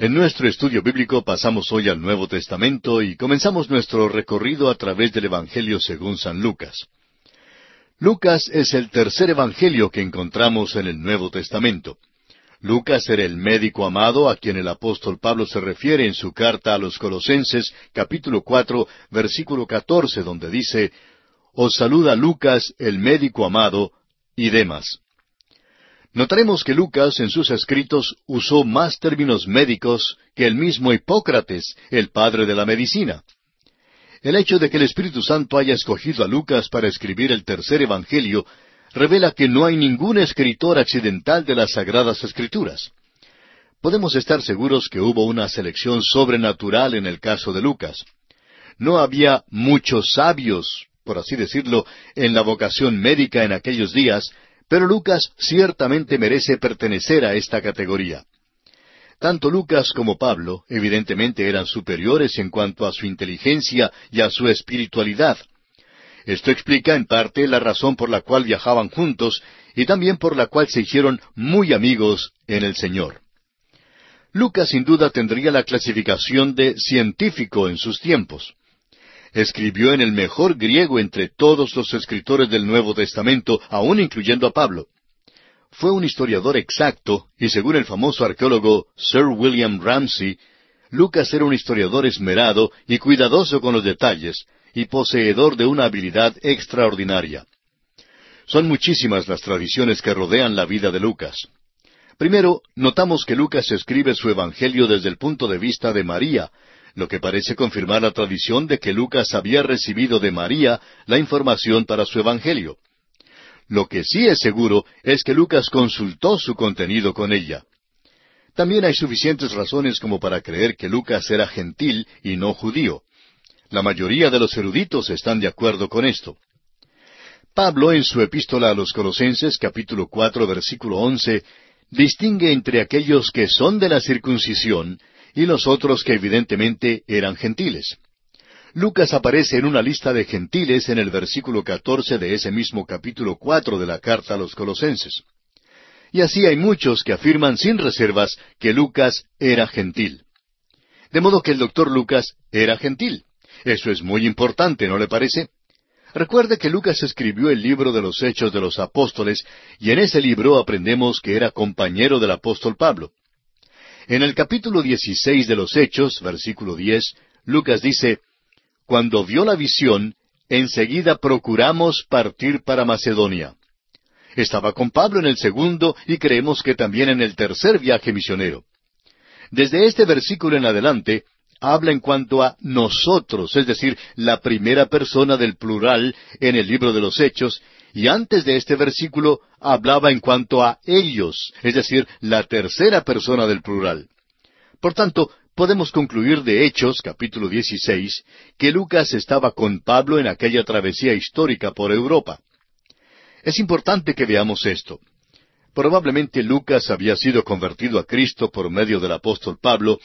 En nuestro estudio bíblico pasamos hoy al Nuevo Testamento y comenzamos nuestro recorrido a través del Evangelio según San Lucas. Lucas es el tercer Evangelio que encontramos en el Nuevo Testamento. Lucas era el médico amado a quien el apóstol Pablo se refiere en su carta a los Colosenses capítulo cuatro versículo catorce donde dice Os saluda Lucas el médico amado y demás. Notaremos que Lucas en sus escritos usó más términos médicos que el mismo Hipócrates, el padre de la medicina. El hecho de que el Espíritu Santo haya escogido a Lucas para escribir el tercer Evangelio revela que no hay ningún escritor accidental de las Sagradas Escrituras. Podemos estar seguros que hubo una selección sobrenatural en el caso de Lucas. No había muchos sabios, por así decirlo, en la vocación médica en aquellos días, pero Lucas ciertamente merece pertenecer a esta categoría. Tanto Lucas como Pablo evidentemente eran superiores en cuanto a su inteligencia y a su espiritualidad. Esto explica en parte la razón por la cual viajaban juntos y también por la cual se hicieron muy amigos en el Señor. Lucas sin duda tendría la clasificación de científico en sus tiempos escribió en el mejor griego entre todos los escritores del Nuevo Testamento, aun incluyendo a Pablo. Fue un historiador exacto, y según el famoso arqueólogo Sir William Ramsay, Lucas era un historiador esmerado y cuidadoso con los detalles, y poseedor de una habilidad extraordinaria. Son muchísimas las tradiciones que rodean la vida de Lucas. Primero, notamos que Lucas escribe su Evangelio desde el punto de vista de María, lo que parece confirmar la tradición de que Lucas había recibido de María la información para su Evangelio. Lo que sí es seguro es que Lucas consultó su contenido con ella. También hay suficientes razones como para creer que Lucas era gentil y no judío. La mayoría de los eruditos están de acuerdo con esto. Pablo, en su epístola a los Colosenses, capítulo cuatro, versículo once, distingue entre aquellos que son de la circuncisión y los otros que evidentemente eran gentiles. Lucas aparece en una lista de gentiles en el versículo catorce de ese mismo capítulo cuatro de la carta a los Colosenses. Y así hay muchos que afirman sin reservas que Lucas era gentil. De modo que el doctor Lucas era gentil. Eso es muy importante, ¿no le parece? Recuerde que Lucas escribió el libro de los Hechos de los Apóstoles, y en ese libro aprendemos que era compañero del apóstol Pablo. En el capítulo 16 de los Hechos, versículo 10, Lucas dice, Cuando vio la visión, enseguida procuramos partir para Macedonia. Estaba con Pablo en el segundo y creemos que también en el tercer viaje misionero. Desde este versículo en adelante, habla en cuanto a nosotros, es decir, la primera persona del plural en el libro de los Hechos, y antes de este versículo hablaba en cuanto a ellos, es decir, la tercera persona del plural. Por tanto, podemos concluir de Hechos, capítulo 16, que Lucas estaba con Pablo en aquella travesía histórica por Europa. Es importante que veamos esto. Probablemente Lucas había sido convertido a Cristo por medio del apóstol Pablo,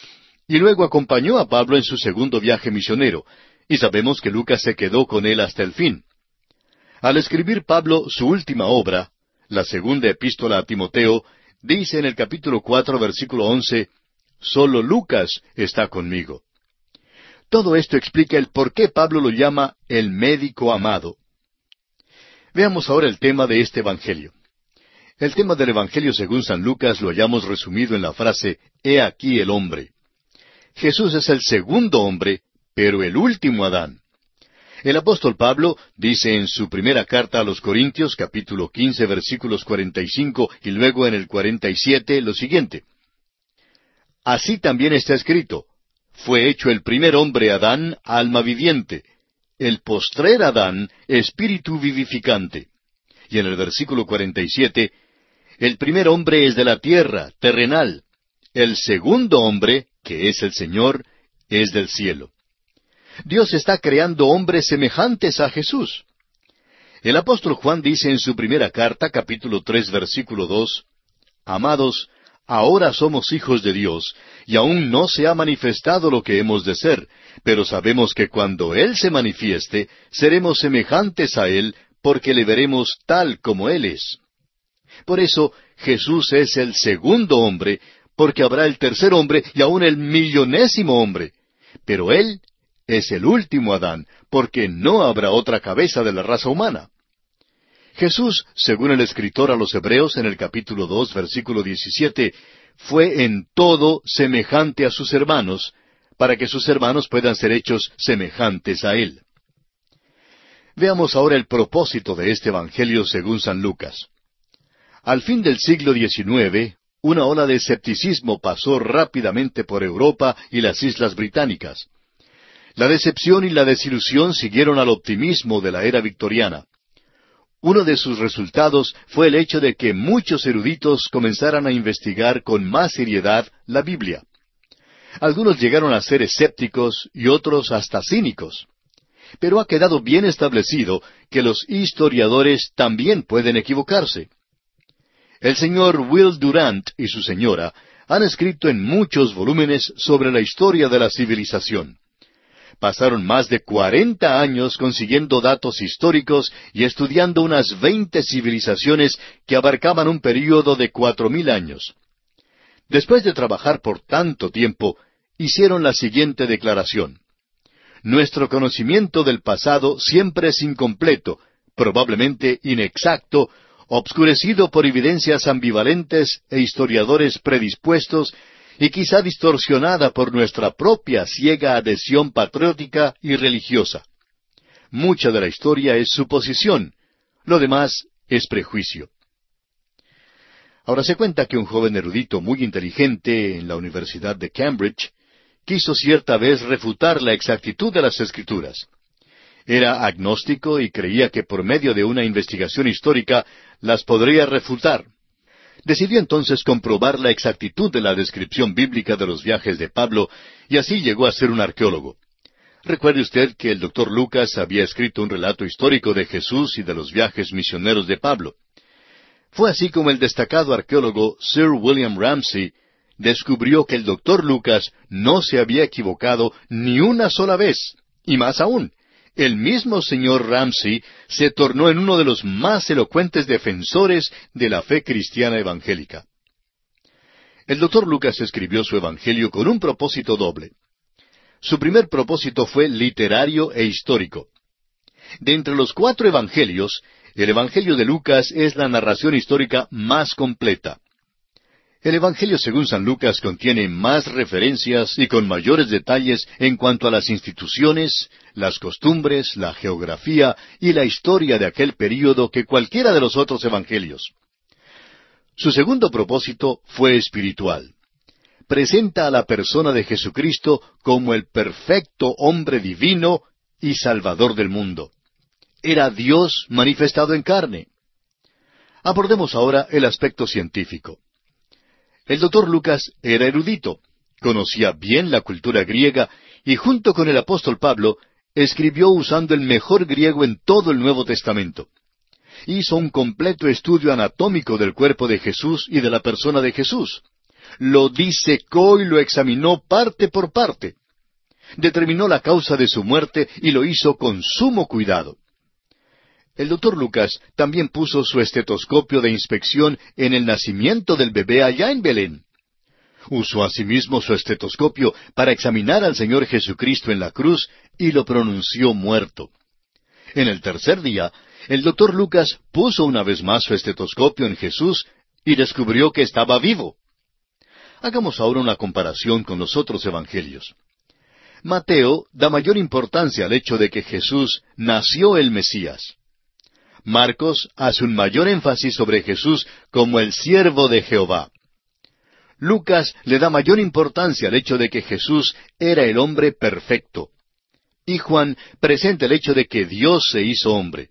y luego acompañó a Pablo en su segundo viaje misionero, y sabemos que Lucas se quedó con él hasta el fin. Al escribir Pablo su última obra, la segunda epístola a Timoteo, dice en el capítulo cuatro, versículo once, Solo Lucas está conmigo. Todo esto explica el por qué Pablo lo llama el médico amado. Veamos ahora el tema de este Evangelio. El tema del Evangelio según San Lucas lo hayamos resumido en la frase He aquí el hombre. Jesús es el segundo hombre, pero el último Adán. El apóstol Pablo dice en su primera carta a los Corintios, capítulo quince, versículos cuarenta y cinco, y luego en el cuarenta y siete, lo siguiente. Así también está escrito, fue hecho el primer hombre Adán, alma viviente, el postrer Adán, espíritu vivificante. Y en el versículo cuarenta y siete, el primer hombre es de la tierra, terrenal. El segundo hombre, que es el Señor, es del cielo. Dios está creando hombres semejantes a Jesús. El apóstol Juan dice en su primera carta, capítulo tres, versículo dos, Amados, ahora somos hijos de Dios, y aún no se ha manifestado lo que hemos de ser, pero sabemos que cuando Él se manifieste, seremos semejantes a Él, porque le veremos tal como Él es. Por eso, Jesús es el segundo hombre, porque habrá el tercer hombre y aún el millonésimo hombre. Pero Él es el último Adán, porque no habrá otra cabeza de la raza humana. Jesús, según el escritor a los Hebreos en el capítulo dos, versículo diecisiete, fue en todo semejante a sus hermanos, para que sus hermanos puedan ser hechos semejantes a Él. Veamos ahora el propósito de este Evangelio según San Lucas. Al fin del siglo XIX, una ola de escepticismo pasó rápidamente por Europa y las Islas Británicas. La decepción y la desilusión siguieron al optimismo de la era victoriana. Uno de sus resultados fue el hecho de que muchos eruditos comenzaran a investigar con más seriedad la Biblia. Algunos llegaron a ser escépticos y otros hasta cínicos. Pero ha quedado bien establecido que los historiadores también pueden equivocarse. El señor Will Durant y su señora han escrito en muchos volúmenes sobre la historia de la civilización. Pasaron más de cuarenta años consiguiendo datos históricos y estudiando unas veinte civilizaciones que abarcaban un período de cuatro mil años. Después de trabajar por tanto tiempo, hicieron la siguiente declaración. Nuestro conocimiento del pasado siempre es incompleto, probablemente inexacto, obscurecido por evidencias ambivalentes e historiadores predispuestos y quizá distorsionada por nuestra propia ciega adhesión patriótica y religiosa. Mucha de la historia es suposición, lo demás es prejuicio. Ahora se cuenta que un joven erudito muy inteligente en la Universidad de Cambridge quiso cierta vez refutar la exactitud de las escrituras. Era agnóstico y creía que por medio de una investigación histórica las podría refutar. Decidió entonces comprobar la exactitud de la descripción bíblica de los viajes de Pablo y así llegó a ser un arqueólogo. Recuerde usted que el doctor Lucas había escrito un relato histórico de Jesús y de los viajes misioneros de Pablo. Fue así como el destacado arqueólogo Sir William Ramsay descubrió que el doctor Lucas no se había equivocado ni una sola vez, y más aún, el mismo señor Ramsey se tornó en uno de los más elocuentes defensores de la fe cristiana evangélica. El doctor Lucas escribió su Evangelio con un propósito doble. Su primer propósito fue literario e histórico. De entre los cuatro Evangelios, el Evangelio de Lucas es la narración histórica más completa. El Evangelio según San Lucas contiene más referencias y con mayores detalles en cuanto a las instituciones, las costumbres, la geografía y la historia de aquel período que cualquiera de los otros Evangelios. Su segundo propósito fue espiritual. Presenta a la persona de Jesucristo como el perfecto hombre divino y salvador del mundo. Era Dios manifestado en carne. Abordemos ahora el aspecto científico. El doctor Lucas era erudito, conocía bien la cultura griega y junto con el apóstol Pablo escribió usando el mejor griego en todo el Nuevo Testamento. Hizo un completo estudio anatómico del cuerpo de Jesús y de la persona de Jesús. Lo disecó y lo examinó parte por parte. Determinó la causa de su muerte y lo hizo con sumo cuidado. El doctor Lucas también puso su estetoscopio de inspección en el nacimiento del bebé allá en Belén. Usó asimismo su estetoscopio para examinar al Señor Jesucristo en la cruz y lo pronunció muerto. En el tercer día, el doctor Lucas puso una vez más su estetoscopio en Jesús y descubrió que estaba vivo. Hagamos ahora una comparación con los otros evangelios. Mateo da mayor importancia al hecho de que Jesús nació el Mesías. Marcos hace un mayor énfasis sobre Jesús como el siervo de Jehová. Lucas le da mayor importancia al hecho de que Jesús era el hombre perfecto. Y Juan presenta el hecho de que Dios se hizo hombre.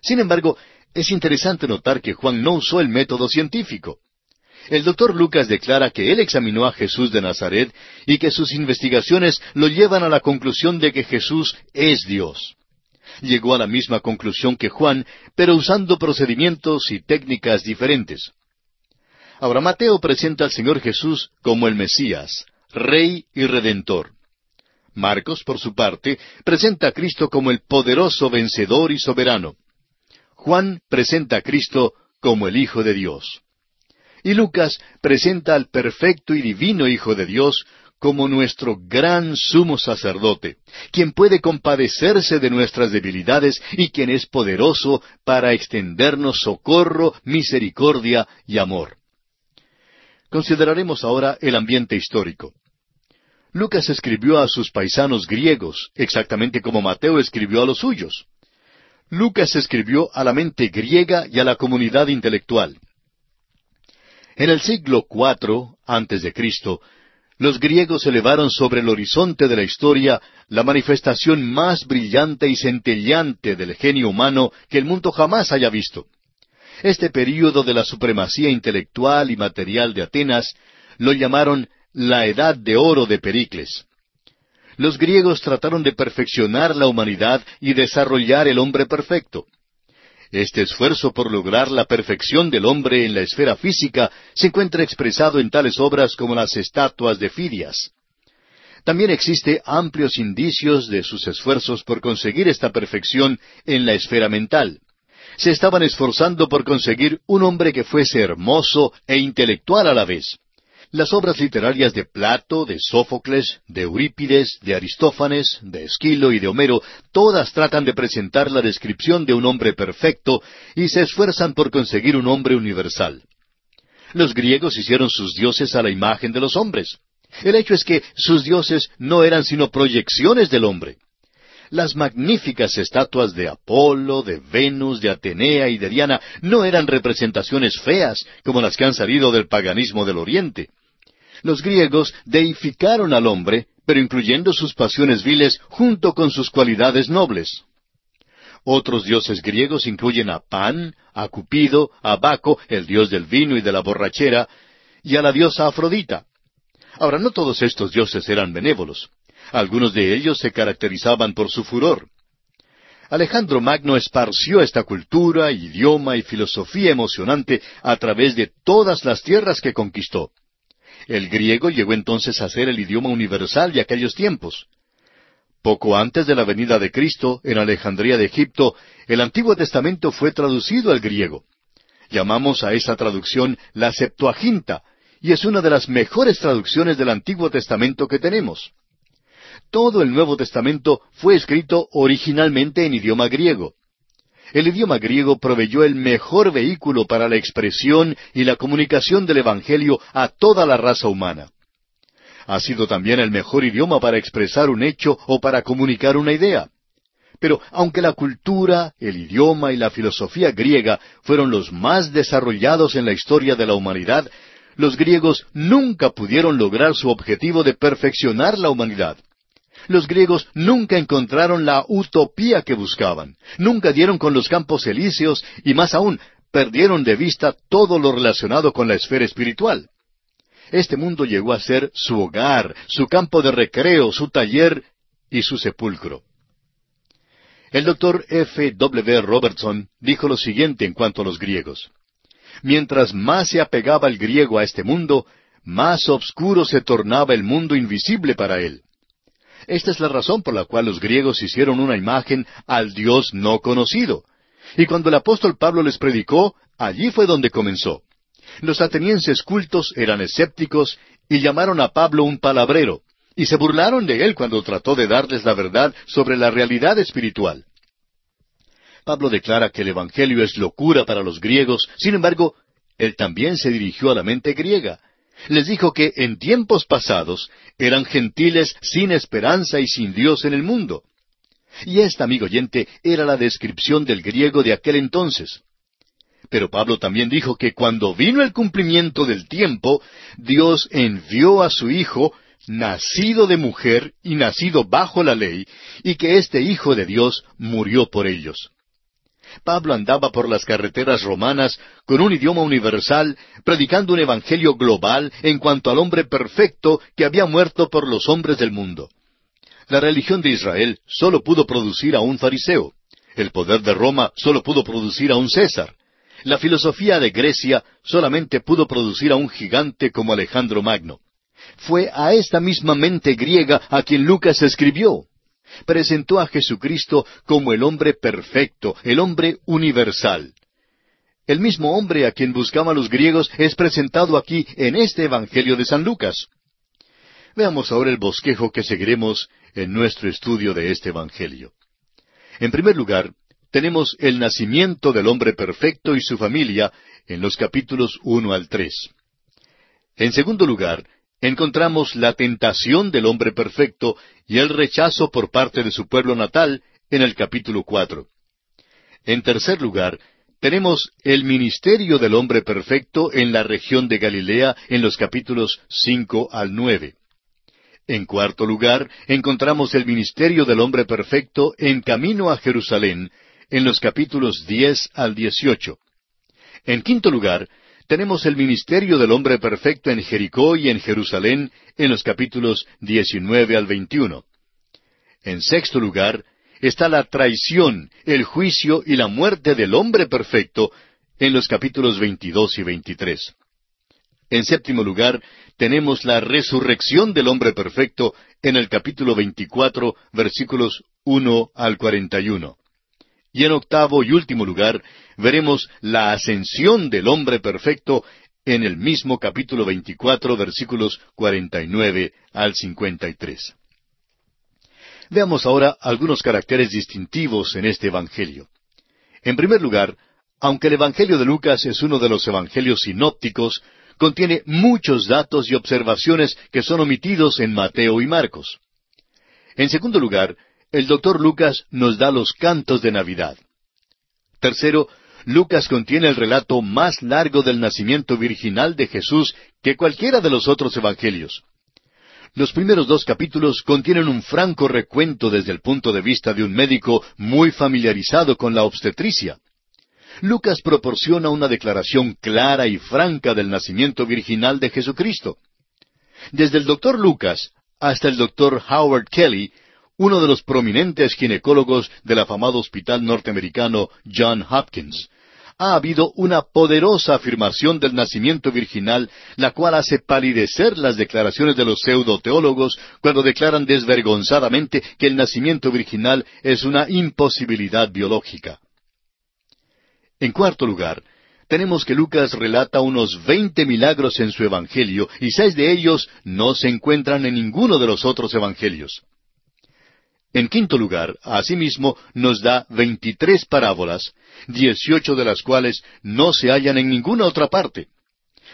Sin embargo, es interesante notar que Juan no usó el método científico. El doctor Lucas declara que él examinó a Jesús de Nazaret y que sus investigaciones lo llevan a la conclusión de que Jesús es Dios llegó a la misma conclusión que Juan, pero usando procedimientos y técnicas diferentes. Ahora Mateo presenta al Señor Jesús como el Mesías, Rey y Redentor. Marcos, por su parte, presenta a Cristo como el poderoso vencedor y soberano. Juan presenta a Cristo como el Hijo de Dios. Y Lucas presenta al perfecto y divino Hijo de Dios como nuestro gran sumo sacerdote, quien puede compadecerse de nuestras debilidades y quien es poderoso para extendernos socorro, misericordia y amor. Consideraremos ahora el ambiente histórico. Lucas escribió a sus paisanos griegos, exactamente como Mateo escribió a los suyos. Lucas escribió a la mente griega y a la comunidad intelectual. En el siglo IV antes de Cristo, los griegos elevaron sobre el horizonte de la historia la manifestación más brillante y centellante del genio humano que el mundo jamás haya visto. Este período de la supremacía intelectual y material de Atenas lo llamaron la Edad de Oro de Pericles. Los griegos trataron de perfeccionar la humanidad y desarrollar el hombre perfecto. Este esfuerzo por lograr la perfección del hombre en la esfera física se encuentra expresado en tales obras como las estatuas de Fidias. También existe amplios indicios de sus esfuerzos por conseguir esta perfección en la esfera mental. Se estaban esforzando por conseguir un hombre que fuese hermoso e intelectual a la vez. Las obras literarias de Plato, de Sófocles, de Eurípides, de Aristófanes, de Esquilo y de Homero, todas tratan de presentar la descripción de un hombre perfecto y se esfuerzan por conseguir un hombre universal. Los griegos hicieron sus dioses a la imagen de los hombres. El hecho es que sus dioses no eran sino proyecciones del hombre. Las magníficas estatuas de Apolo, de Venus, de Atenea y de Diana no eran representaciones feas como las que han salido del paganismo del Oriente. Los griegos deificaron al hombre, pero incluyendo sus pasiones viles junto con sus cualidades nobles. Otros dioses griegos incluyen a Pan, a Cupido, a Baco, el dios del vino y de la borrachera, y a la diosa Afrodita. Ahora, no todos estos dioses eran benévolos. Algunos de ellos se caracterizaban por su furor. Alejandro Magno esparció esta cultura, idioma y filosofía emocionante a través de todas las tierras que conquistó. El griego llegó entonces a ser el idioma universal de aquellos tiempos. Poco antes de la venida de Cristo, en Alejandría de Egipto, el Antiguo Testamento fue traducido al griego. Llamamos a esa traducción la Septuaginta, y es una de las mejores traducciones del Antiguo Testamento que tenemos. Todo el Nuevo Testamento fue escrito originalmente en idioma griego. El idioma griego proveyó el mejor vehículo para la expresión y la comunicación del Evangelio a toda la raza humana. Ha sido también el mejor idioma para expresar un hecho o para comunicar una idea. Pero aunque la cultura, el idioma y la filosofía griega fueron los más desarrollados en la historia de la humanidad, los griegos nunca pudieron lograr su objetivo de perfeccionar la humanidad. Los griegos nunca encontraron la utopía que buscaban, nunca dieron con los campos elíseos y más aún perdieron de vista todo lo relacionado con la esfera espiritual. Este mundo llegó a ser su hogar, su campo de recreo, su taller y su sepulcro. El doctor F. W. Robertson dijo lo siguiente en cuanto a los griegos. Mientras más se apegaba el griego a este mundo, más oscuro se tornaba el mundo invisible para él. Esta es la razón por la cual los griegos hicieron una imagen al Dios no conocido. Y cuando el apóstol Pablo les predicó, allí fue donde comenzó. Los atenienses cultos eran escépticos y llamaron a Pablo un palabrero, y se burlaron de él cuando trató de darles la verdad sobre la realidad espiritual. Pablo declara que el Evangelio es locura para los griegos, sin embargo, él también se dirigió a la mente griega, les dijo que en tiempos pasados eran gentiles sin esperanza y sin Dios en el mundo. Y esta, amigo oyente, era la descripción del griego de aquel entonces. Pero Pablo también dijo que cuando vino el cumplimiento del tiempo, Dios envió a su Hijo, nacido de mujer y nacido bajo la ley, y que este Hijo de Dios murió por ellos. Pablo andaba por las carreteras romanas con un idioma universal, predicando un evangelio global en cuanto al hombre perfecto que había muerto por los hombres del mundo. La religión de Israel sólo pudo producir a un fariseo. El poder de Roma sólo pudo producir a un César. La filosofía de Grecia solamente pudo producir a un gigante como Alejandro Magno. Fue a esta misma mente griega a quien Lucas escribió presentó a Jesucristo como el hombre perfecto, el hombre universal. El mismo hombre a quien buscaban los griegos es presentado aquí en este Evangelio de San Lucas. Veamos ahora el bosquejo que seguiremos en nuestro estudio de este Evangelio. En primer lugar, tenemos el nacimiento del hombre perfecto y su familia en los capítulos uno al tres. En segundo lugar, encontramos la tentación del hombre perfecto y el rechazo por parte de su pueblo natal en el capítulo cuatro. En tercer lugar, tenemos el ministerio del hombre perfecto en la región de Galilea en los capítulos cinco al nueve. En cuarto lugar, encontramos el ministerio del hombre perfecto en camino a Jerusalén en los capítulos diez al dieciocho. En quinto lugar, tenemos el ministerio del hombre perfecto en Jericó y en Jerusalén en los capítulos diecinueve al veintiuno. En sexto lugar, está la traición, el juicio y la muerte del hombre perfecto en los capítulos veintidós y veintitrés. En séptimo lugar, tenemos la resurrección del hombre perfecto en el capítulo veinticuatro, versículos uno al cuarenta y en octavo y último lugar, veremos la ascensión del hombre perfecto en el mismo capítulo veinticuatro, versículos cuarenta y nueve al cincuenta y tres. Veamos ahora algunos caracteres distintivos en este Evangelio. En primer lugar, aunque el Evangelio de Lucas es uno de los Evangelios sinópticos, contiene muchos datos y observaciones que son omitidos en Mateo y Marcos. En segundo lugar, el doctor Lucas nos da los cantos de Navidad. Tercero, Lucas contiene el relato más largo del nacimiento virginal de Jesús que cualquiera de los otros evangelios. Los primeros dos capítulos contienen un franco recuento desde el punto de vista de un médico muy familiarizado con la obstetricia. Lucas proporciona una declaración clara y franca del nacimiento virginal de Jesucristo. Desde el doctor Lucas hasta el doctor Howard Kelly, uno de los prominentes ginecólogos del afamado hospital norteamericano John Hopkins, ha habido una poderosa afirmación del nacimiento virginal, la cual hace palidecer las declaraciones de los pseudo-teólogos cuando declaran desvergonzadamente que el nacimiento virginal es una imposibilidad biológica. En cuarto lugar, tenemos que Lucas relata unos veinte milagros en su Evangelio y seis de ellos no se encuentran en ninguno de los otros Evangelios. En quinto lugar, asimismo, nos da veintitrés parábolas, dieciocho de las cuales no se hallan en ninguna otra parte.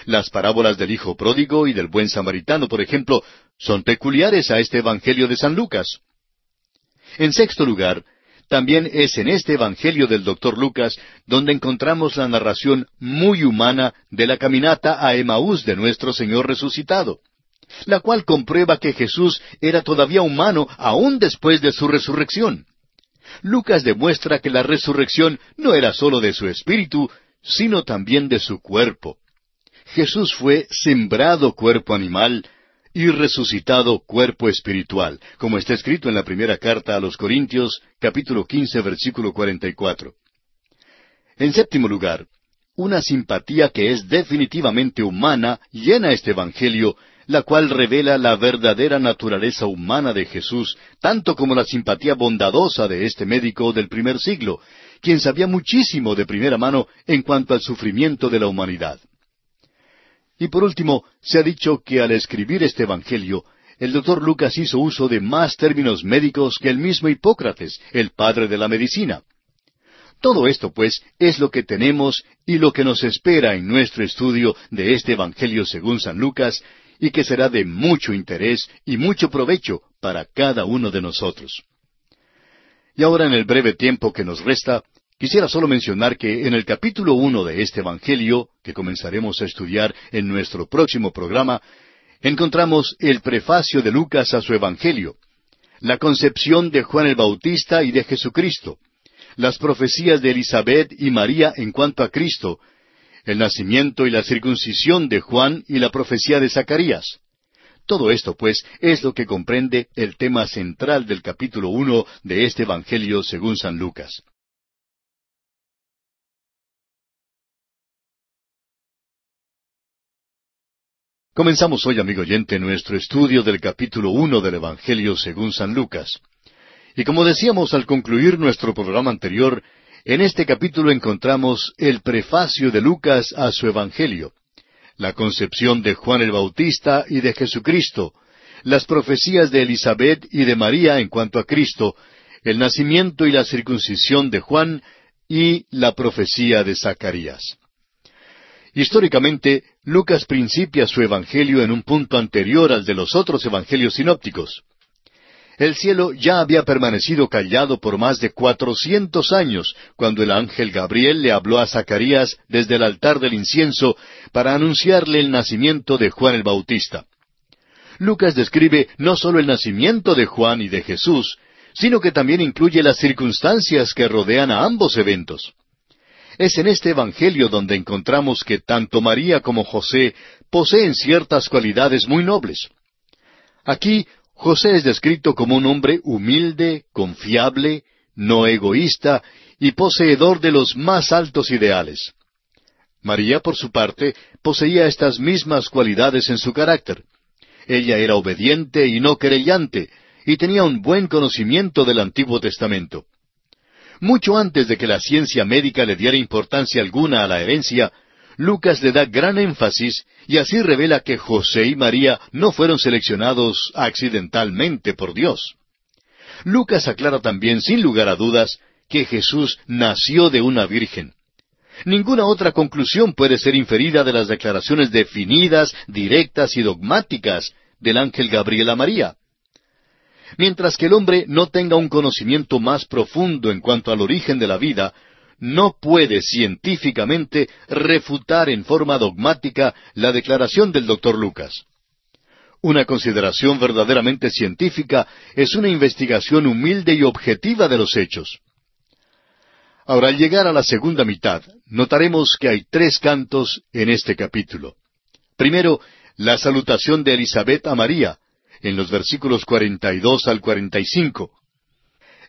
Las parábolas del Hijo Pródigo y del Buen Samaritano, por ejemplo, son peculiares a este Evangelio de San Lucas. En sexto lugar, también es en este Evangelio del doctor Lucas donde encontramos la narración muy humana de la caminata a Emaús de nuestro Señor resucitado la cual comprueba que Jesús era todavía humano aún después de su resurrección. Lucas demuestra que la resurrección no era sólo de su espíritu, sino también de su cuerpo. Jesús fue sembrado cuerpo animal y resucitado cuerpo espiritual, como está escrito en la primera carta a los Corintios, capítulo quince, versículo cuarenta y cuatro. En séptimo lugar, una simpatía que es definitivamente humana llena este Evangelio la cual revela la verdadera naturaleza humana de Jesús, tanto como la simpatía bondadosa de este médico del primer siglo, quien sabía muchísimo de primera mano en cuanto al sufrimiento de la humanidad. Y por último, se ha dicho que al escribir este Evangelio, el doctor Lucas hizo uso de más términos médicos que el mismo Hipócrates, el padre de la medicina. Todo esto, pues, es lo que tenemos y lo que nos espera en nuestro estudio de este Evangelio según San Lucas, y que será de mucho interés y mucho provecho para cada uno de nosotros. Y ahora en el breve tiempo que nos resta, quisiera solo mencionar que en el capítulo uno de este Evangelio, que comenzaremos a estudiar en nuestro próximo programa, encontramos el prefacio de Lucas a su Evangelio, la concepción de Juan el Bautista y de Jesucristo, las profecías de Elizabeth y María en cuanto a Cristo, el nacimiento y la circuncisión de Juan y la profecía de Zacarías. Todo esto, pues, es lo que comprende el tema central del capítulo uno de este Evangelio según San Lucas. Comenzamos hoy, amigo oyente, nuestro estudio del capítulo uno del Evangelio según San Lucas. Y como decíamos al concluir nuestro programa anterior, En este capítulo encontramos el prefacio de Lucas a su Evangelio, la concepción de Juan el Bautista y de Jesucristo, las profecías de Elizabeth y de María en cuanto a Cristo, el nacimiento y la circuncisión de Juan y la profecía de Zacarías. Históricamente, Lucas principia su Evangelio en un punto anterior al de los otros Evangelios sinópticos. El cielo ya había permanecido callado por más de cuatrocientos años cuando el ángel Gabriel le habló a Zacarías desde el altar del incienso para anunciarle el nacimiento de Juan el Bautista. Lucas describe no solo el nacimiento de Juan y de Jesús, sino que también incluye las circunstancias que rodean a ambos eventos. Es en este Evangelio donde encontramos que tanto María como José poseen ciertas cualidades muy nobles. Aquí José es descrito como un hombre humilde, confiable, no egoísta y poseedor de los más altos ideales. María, por su parte, poseía estas mismas cualidades en su carácter. Ella era obediente y no querellante, y tenía un buen conocimiento del Antiguo Testamento. Mucho antes de que la ciencia médica le diera importancia alguna a la herencia, Lucas le da gran énfasis y así revela que José y María no fueron seleccionados accidentalmente por Dios. Lucas aclara también, sin lugar a dudas, que Jesús nació de una virgen. Ninguna otra conclusión puede ser inferida de las declaraciones definidas, directas y dogmáticas del ángel Gabriel a María. Mientras que el hombre no tenga un conocimiento más profundo en cuanto al origen de la vida, no puede científicamente refutar en forma dogmática la declaración del doctor Lucas. Una consideración verdaderamente científica es una investigación humilde y objetiva de los hechos. Ahora, al llegar a la segunda mitad, notaremos que hay tres cantos en este capítulo. Primero, la salutación de Elizabeth a María, en los versículos 42 al 45.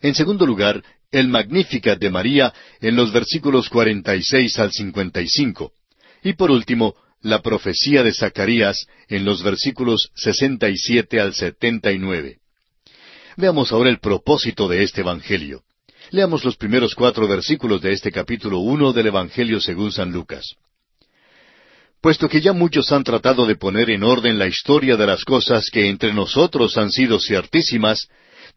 En segundo lugar, el Magnificat de María en los versículos 46 al 55. Y por último, la profecía de Zacarías en los versículos 67 al 79. Veamos ahora el propósito de este Evangelio. Leamos los primeros cuatro versículos de este capítulo uno del Evangelio según San Lucas. Puesto que ya muchos han tratado de poner en orden la historia de las cosas que entre nosotros han sido ciertísimas,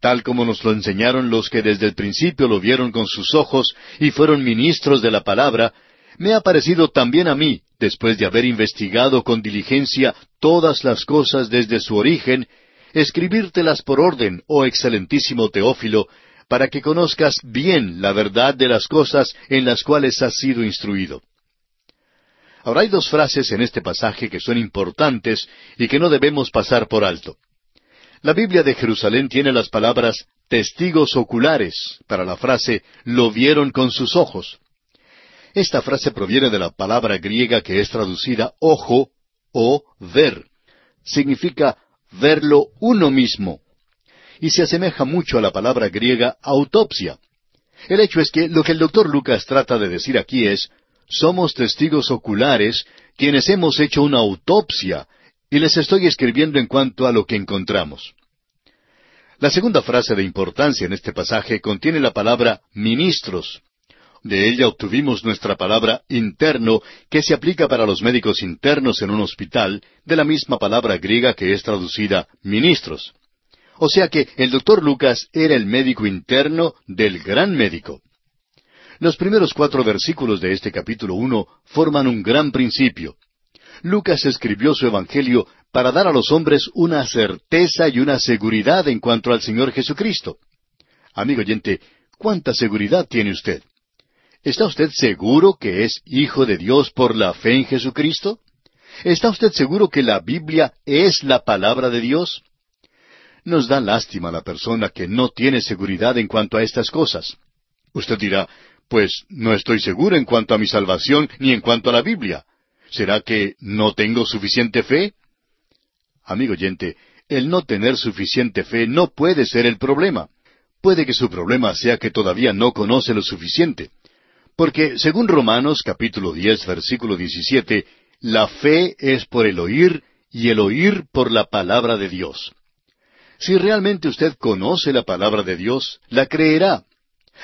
tal como nos lo enseñaron los que desde el principio lo vieron con sus ojos y fueron ministros de la palabra, me ha parecido también a mí, después de haber investigado con diligencia todas las cosas desde su origen, escribírtelas por orden, oh excelentísimo Teófilo, para que conozcas bien la verdad de las cosas en las cuales has sido instruido. Ahora hay dos frases en este pasaje que son importantes y que no debemos pasar por alto. La Biblia de Jerusalén tiene las palabras testigos oculares para la frase lo vieron con sus ojos. Esta frase proviene de la palabra griega que es traducida ojo o ver. Significa verlo uno mismo. Y se asemeja mucho a la palabra griega autopsia. El hecho es que lo que el doctor Lucas trata de decir aquí es, somos testigos oculares quienes hemos hecho una autopsia y les estoy escribiendo en cuanto a lo que encontramos. La segunda frase de importancia en este pasaje contiene la palabra ministros. De ella obtuvimos nuestra palabra interno, que se aplica para los médicos internos en un hospital, de la misma palabra griega que es traducida ministros. O sea que el doctor Lucas era el médico interno del gran médico. Los primeros cuatro versículos de este capítulo uno forman un gran principio. Lucas escribió su Evangelio para dar a los hombres una certeza y una seguridad en cuanto al Señor Jesucristo. Amigo oyente, ¿cuánta seguridad tiene usted? ¿Está usted seguro que es hijo de Dios por la fe en Jesucristo? ¿Está usted seguro que la Biblia es la palabra de Dios? Nos da lástima la persona que no tiene seguridad en cuanto a estas cosas. Usted dirá, pues no estoy seguro en cuanto a mi salvación ni en cuanto a la Biblia. ¿Será que no tengo suficiente fe? Amigo oyente, el no tener suficiente fe no puede ser el problema. Puede que su problema sea que todavía no conoce lo suficiente. Porque, según Romanos capítulo 10, versículo 17, la fe es por el oír y el oír por la palabra de Dios. Si realmente usted conoce la palabra de Dios, la creerá.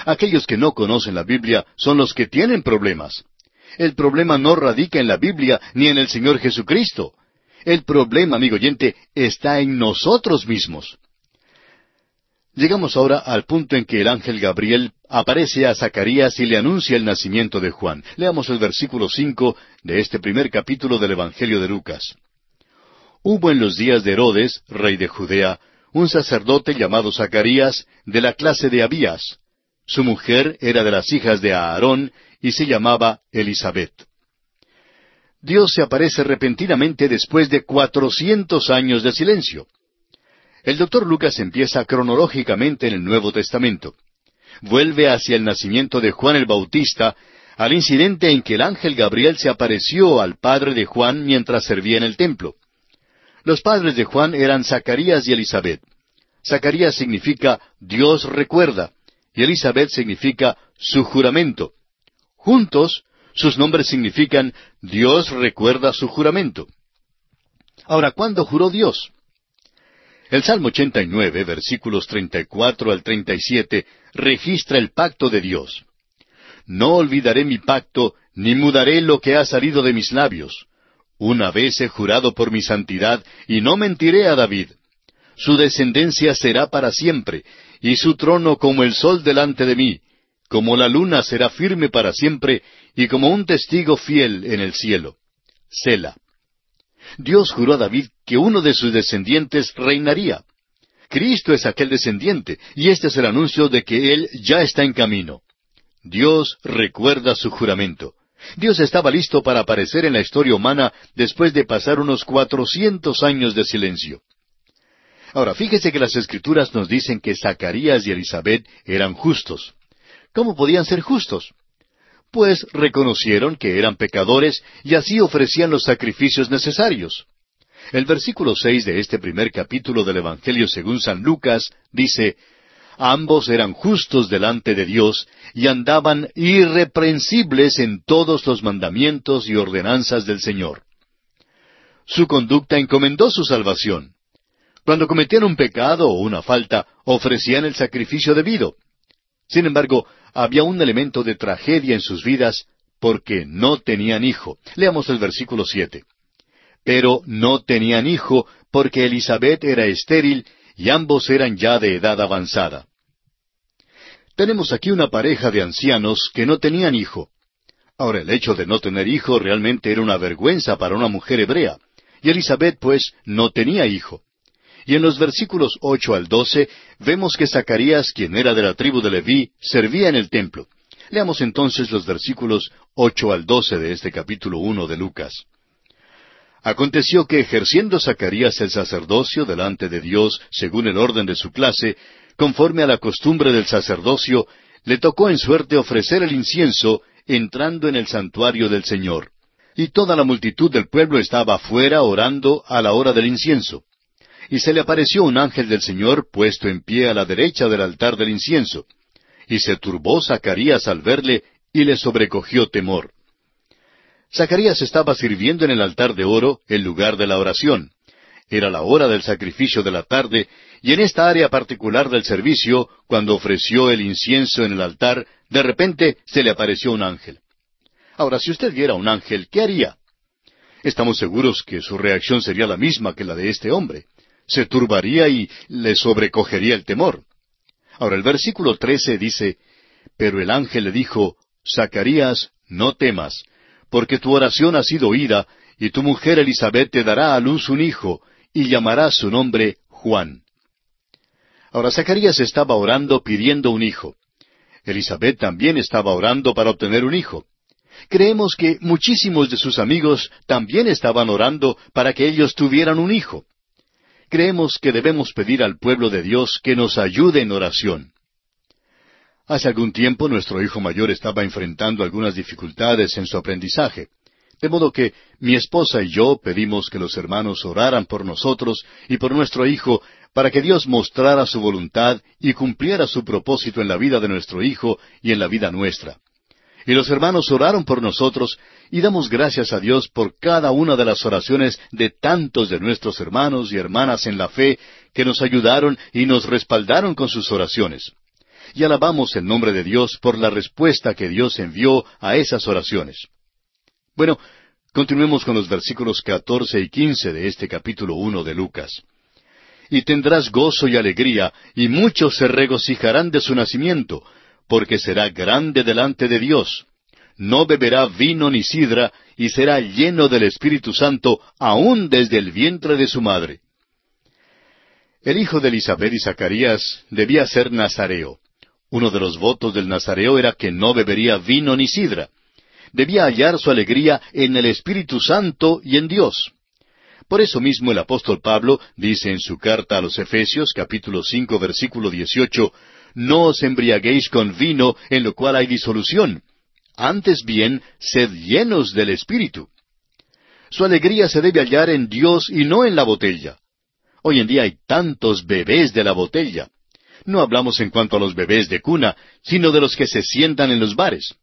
Aquellos que no conocen la Biblia son los que tienen problemas. El problema no radica en la Biblia ni en el Señor Jesucristo. El problema, amigo oyente, está en nosotros mismos. Llegamos ahora al punto en que el ángel Gabriel aparece a Zacarías y le anuncia el nacimiento de Juan. Leamos el versículo cinco de este primer capítulo del Evangelio de Lucas. Hubo en los días de Herodes, rey de Judea, un sacerdote llamado Zacarías, de la clase de Abías. Su mujer era de las hijas de Aarón y se llamaba Elizabeth. Dios se aparece repentinamente después de cuatrocientos años de silencio. El doctor Lucas empieza cronológicamente en el Nuevo Testamento. Vuelve hacia el nacimiento de Juan el Bautista, al incidente en que el ángel Gabriel se apareció al padre de Juan mientras servía en el templo. Los padres de Juan eran Zacarías y Elizabeth. Zacarías significa Dios recuerda, y Elizabeth significa su juramento. Juntos, sus nombres significan Dios recuerda su juramento. Ahora, ¿cuándo juró Dios? El Salmo 89, versículos 34 al 37, registra el pacto de Dios. No olvidaré mi pacto, ni mudaré lo que ha salido de mis labios. Una vez he jurado por mi santidad, y no mentiré a David. Su descendencia será para siempre, y su trono como el sol delante de mí, como la luna será firme para siempre, y como un testigo fiel en el cielo. Sela. Dios juró a David que uno de sus descendientes reinaría. Cristo es aquel descendiente, y este es el anuncio de que Él ya está en camino. Dios recuerda su juramento. Dios estaba listo para aparecer en la historia humana después de pasar unos cuatrocientos años de silencio. Ahora, fíjese que las Escrituras nos dicen que Zacarías y Elizabeth eran justos. ¿Cómo podían ser justos? pues reconocieron que eran pecadores y así ofrecían los sacrificios necesarios. El versículo seis de este primer capítulo del Evangelio según San Lucas dice Ambos eran justos delante de Dios y andaban irreprensibles en todos los mandamientos y ordenanzas del Señor. Su conducta encomendó su salvación. Cuando cometían un pecado o una falta, ofrecían el sacrificio debido. Sin embargo, había un elemento de tragedia en sus vidas porque no tenían hijo. Leamos el versículo siete. Pero no tenían hijo porque Elizabeth era estéril y ambos eran ya de edad avanzada. Tenemos aquí una pareja de ancianos que no tenían hijo. Ahora, el hecho de no tener hijo realmente era una vergüenza para una mujer hebrea, y Elizabeth pues no tenía hijo. Y en los versículos ocho al doce vemos que Zacarías, quien era de la tribu de Leví, servía en el templo. Leamos entonces los versículos ocho al doce de este capítulo uno de Lucas. Aconteció que ejerciendo Zacarías el sacerdocio delante de Dios según el orden de su clase, conforme a la costumbre del sacerdocio, le tocó en suerte ofrecer el incienso entrando en el santuario del Señor. Y toda la multitud del pueblo estaba afuera orando a la hora del incienso y se le apareció un ángel del Señor puesto en pie a la derecha del altar del incienso. Y se turbó Zacarías al verle, y le sobrecogió temor. Zacarías estaba sirviendo en el altar de oro, el lugar de la oración. Era la hora del sacrificio de la tarde, y en esta área particular del servicio, cuando ofreció el incienso en el altar, de repente se le apareció un ángel. Ahora, si usted viera un ángel, ¿qué haría? Estamos seguros que su reacción sería la misma que la de este hombre se turbaría y le sobrecogería el temor. Ahora el versículo trece dice, Pero el ángel le dijo, Zacarías, no temas, porque tu oración ha sido oída, y tu mujer Elizabeth te dará a luz un hijo, y llamará su nombre Juan. Ahora Zacarías estaba orando pidiendo un hijo. Elizabeth también estaba orando para obtener un hijo. Creemos que muchísimos de sus amigos también estaban orando para que ellos tuvieran un hijo creemos que debemos pedir al pueblo de Dios que nos ayude en oración. Hace algún tiempo nuestro hijo mayor estaba enfrentando algunas dificultades en su aprendizaje, de modo que mi esposa y yo pedimos que los hermanos oraran por nosotros y por nuestro hijo para que Dios mostrara su voluntad y cumpliera su propósito en la vida de nuestro hijo y en la vida nuestra. Y los hermanos oraron por nosotros y damos gracias a Dios por cada una de las oraciones de tantos de nuestros hermanos y hermanas en la fe que nos ayudaron y nos respaldaron con sus oraciones. y alabamos el nombre de Dios por la respuesta que Dios envió a esas oraciones. Bueno, continuemos con los versículos catorce y quince de este capítulo uno de Lucas. Y tendrás gozo y alegría, y muchos se regocijarán de su nacimiento, porque será grande delante de Dios. No beberá vino ni sidra, y será lleno del Espíritu Santo aún desde el vientre de su madre. El hijo de Elizabeth y Zacarías debía ser nazareo. Uno de los votos del nazareo era que no bebería vino ni sidra. Debía hallar su alegría en el Espíritu Santo y en Dios. Por eso mismo el apóstol Pablo dice en su carta a los Efesios capítulo cinco versículo dieciocho No os embriaguéis con vino en lo cual hay disolución. Antes bien, sed llenos del Espíritu. Su alegría se debe hallar en Dios y no en la botella. Hoy en día hay tantos bebés de la botella. No hablamos en cuanto a los bebés de cuna, sino de los que se sientan en los bares.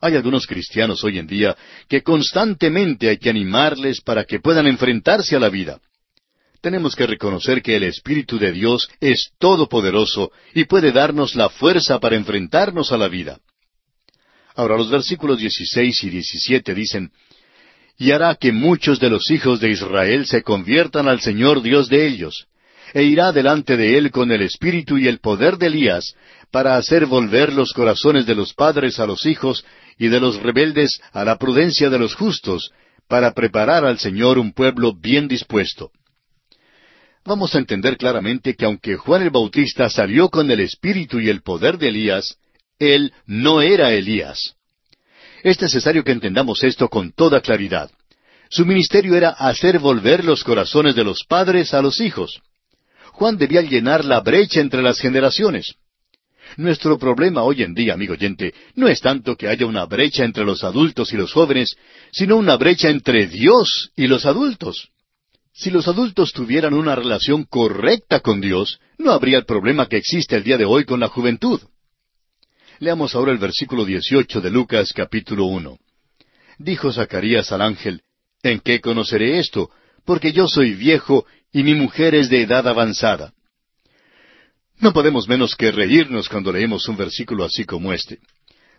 Hay algunos cristianos hoy en día que constantemente hay que animarles para que puedan enfrentarse a la vida. Tenemos que reconocer que el Espíritu de Dios es todopoderoso y puede darnos la fuerza para enfrentarnos a la vida. Ahora los versículos 16 y 17 dicen, Y hará que muchos de los hijos de Israel se conviertan al Señor Dios de ellos, e irá delante de él con el espíritu y el poder de Elías, para hacer volver los corazones de los padres a los hijos y de los rebeldes a la prudencia de los justos, para preparar al Señor un pueblo bien dispuesto. Vamos a entender claramente que aunque Juan el Bautista salió con el espíritu y el poder de Elías, él no era Elías. Es necesario que entendamos esto con toda claridad. Su ministerio era hacer volver los corazones de los padres a los hijos. Juan debía llenar la brecha entre las generaciones. Nuestro problema hoy en día, amigo oyente, no es tanto que haya una brecha entre los adultos y los jóvenes, sino una brecha entre Dios y los adultos. Si los adultos tuvieran una relación correcta con Dios, no habría el problema que existe el día de hoy con la juventud. Leamos ahora el versículo 18 de Lucas capítulo 1. Dijo Zacarías al ángel, ¿En qué conoceré esto? Porque yo soy viejo y mi mujer es de edad avanzada. No podemos menos que reírnos cuando leemos un versículo así como este.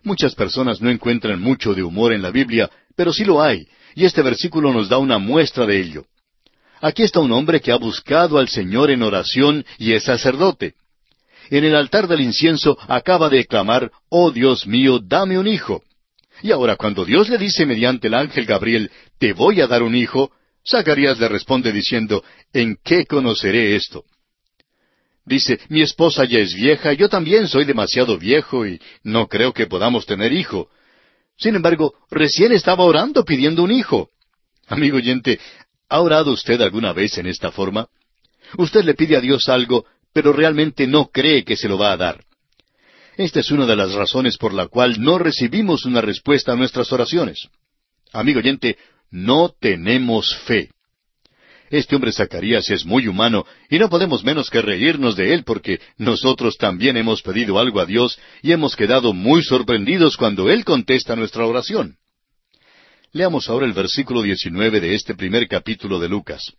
Muchas personas no encuentran mucho de humor en la Biblia, pero sí lo hay, y este versículo nos da una muestra de ello. Aquí está un hombre que ha buscado al Señor en oración y es sacerdote. En el altar del incienso acaba de clamar, Oh Dios mío, dame un hijo. Y ahora cuando Dios le dice mediante el ángel Gabriel, Te voy a dar un hijo, Zacarías le responde diciendo, ¿En qué conoceré esto? Dice, mi esposa ya es vieja, yo también soy demasiado viejo y no creo que podamos tener hijo. Sin embargo, recién estaba orando pidiendo un hijo. Amigo oyente, ¿ha orado usted alguna vez en esta forma? Usted le pide a Dios algo, pero realmente no cree que se lo va a dar. Esta es una de las razones por la cual no recibimos una respuesta a nuestras oraciones. Amigo oyente, no tenemos fe. Este hombre Zacarías es muy humano y no podemos menos que reírnos de él porque nosotros también hemos pedido algo a Dios y hemos quedado muy sorprendidos cuando Él contesta nuestra oración. Leamos ahora el versículo 19 de este primer capítulo de Lucas.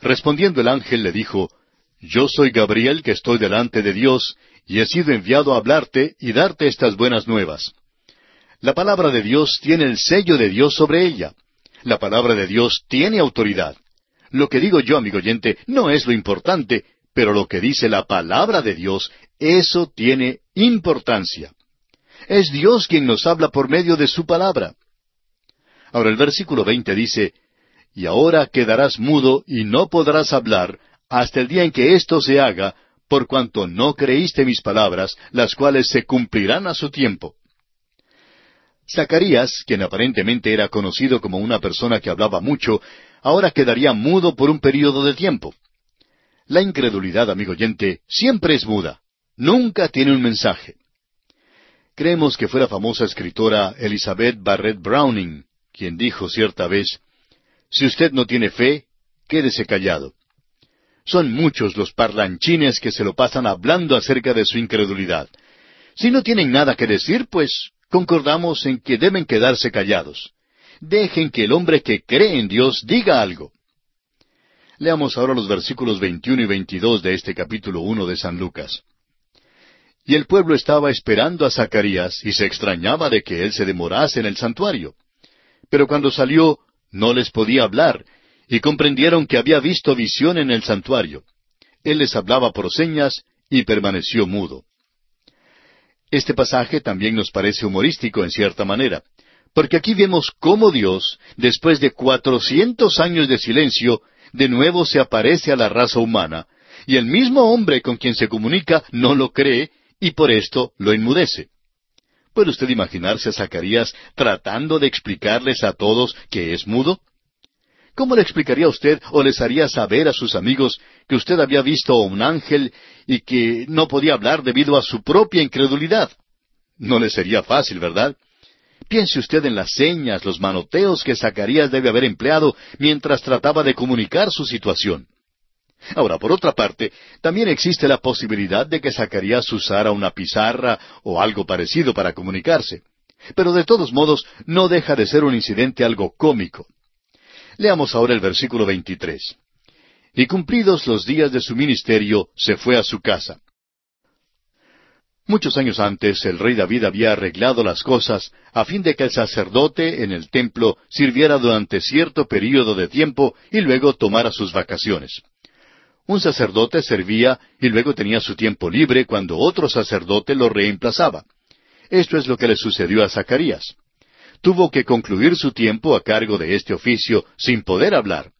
Respondiendo el ángel le dijo, Yo soy Gabriel que estoy delante de Dios y he sido enviado a hablarte y darte estas buenas nuevas. La palabra de Dios tiene el sello de Dios sobre ella. La palabra de Dios tiene autoridad. Lo que digo yo, amigo oyente, no es lo importante, pero lo que dice la palabra de Dios, eso tiene importancia. Es Dios quien nos habla por medio de su palabra. Ahora el versículo veinte dice, Y ahora quedarás mudo y no podrás hablar hasta el día en que esto se haga, por cuanto no creíste mis palabras, las cuales se cumplirán a su tiempo. Zacarías, quien aparentemente era conocido como una persona que hablaba mucho, ahora quedaría mudo por un período de tiempo. La incredulidad, amigo oyente, siempre es muda. Nunca tiene un mensaje. Creemos que fue la famosa escritora Elizabeth Barrett Browning quien dijo cierta vez, Si usted no tiene fe, quédese callado. Son muchos los parlanchines que se lo pasan hablando acerca de su incredulidad. Si no tienen nada que decir, pues concordamos en que deben quedarse callados. Dejen que el hombre que cree en Dios diga algo. Leamos ahora los versículos 21 y 22 de este capítulo 1 de San Lucas. y el pueblo estaba esperando a Zacarías y se extrañaba de que él se demorase en el santuario. Pero cuando salió, no les podía hablar, y comprendieron que había visto visión en el santuario. Él les hablaba por señas y permaneció mudo. Este pasaje también nos parece humorístico en cierta manera, porque aquí vemos cómo Dios, después de cuatrocientos años de silencio, de nuevo se aparece a la raza humana, y el mismo hombre con quien se comunica no lo cree y por esto lo enmudece. ¿Puede usted imaginarse a Zacarías tratando de explicarles a todos que es mudo? ¿Cómo le explicaría a usted o les haría saber a sus amigos que usted había visto a un ángel y que no podía hablar debido a su propia incredulidad? No le sería fácil, ¿verdad? Piense usted en las señas, los manoteos que Zacarías debe haber empleado mientras trataba de comunicar su situación. Ahora, por otra parte, también existe la posibilidad de que Zacarías usara una pizarra o algo parecido para comunicarse. Pero de todos modos, no deja de ser un incidente algo cómico. Leamos ahora el versículo 23. Y cumplidos los días de su ministerio, se fue a su casa. Muchos años antes, el rey David había arreglado las cosas a fin de que el sacerdote en el templo sirviera durante cierto período de tiempo y luego tomara sus vacaciones. Un sacerdote servía y luego tenía su tiempo libre cuando otro sacerdote lo reemplazaba. Esto es lo que le sucedió a Zacarías. Tuvo que concluir su tiempo a cargo de este oficio sin poder hablar.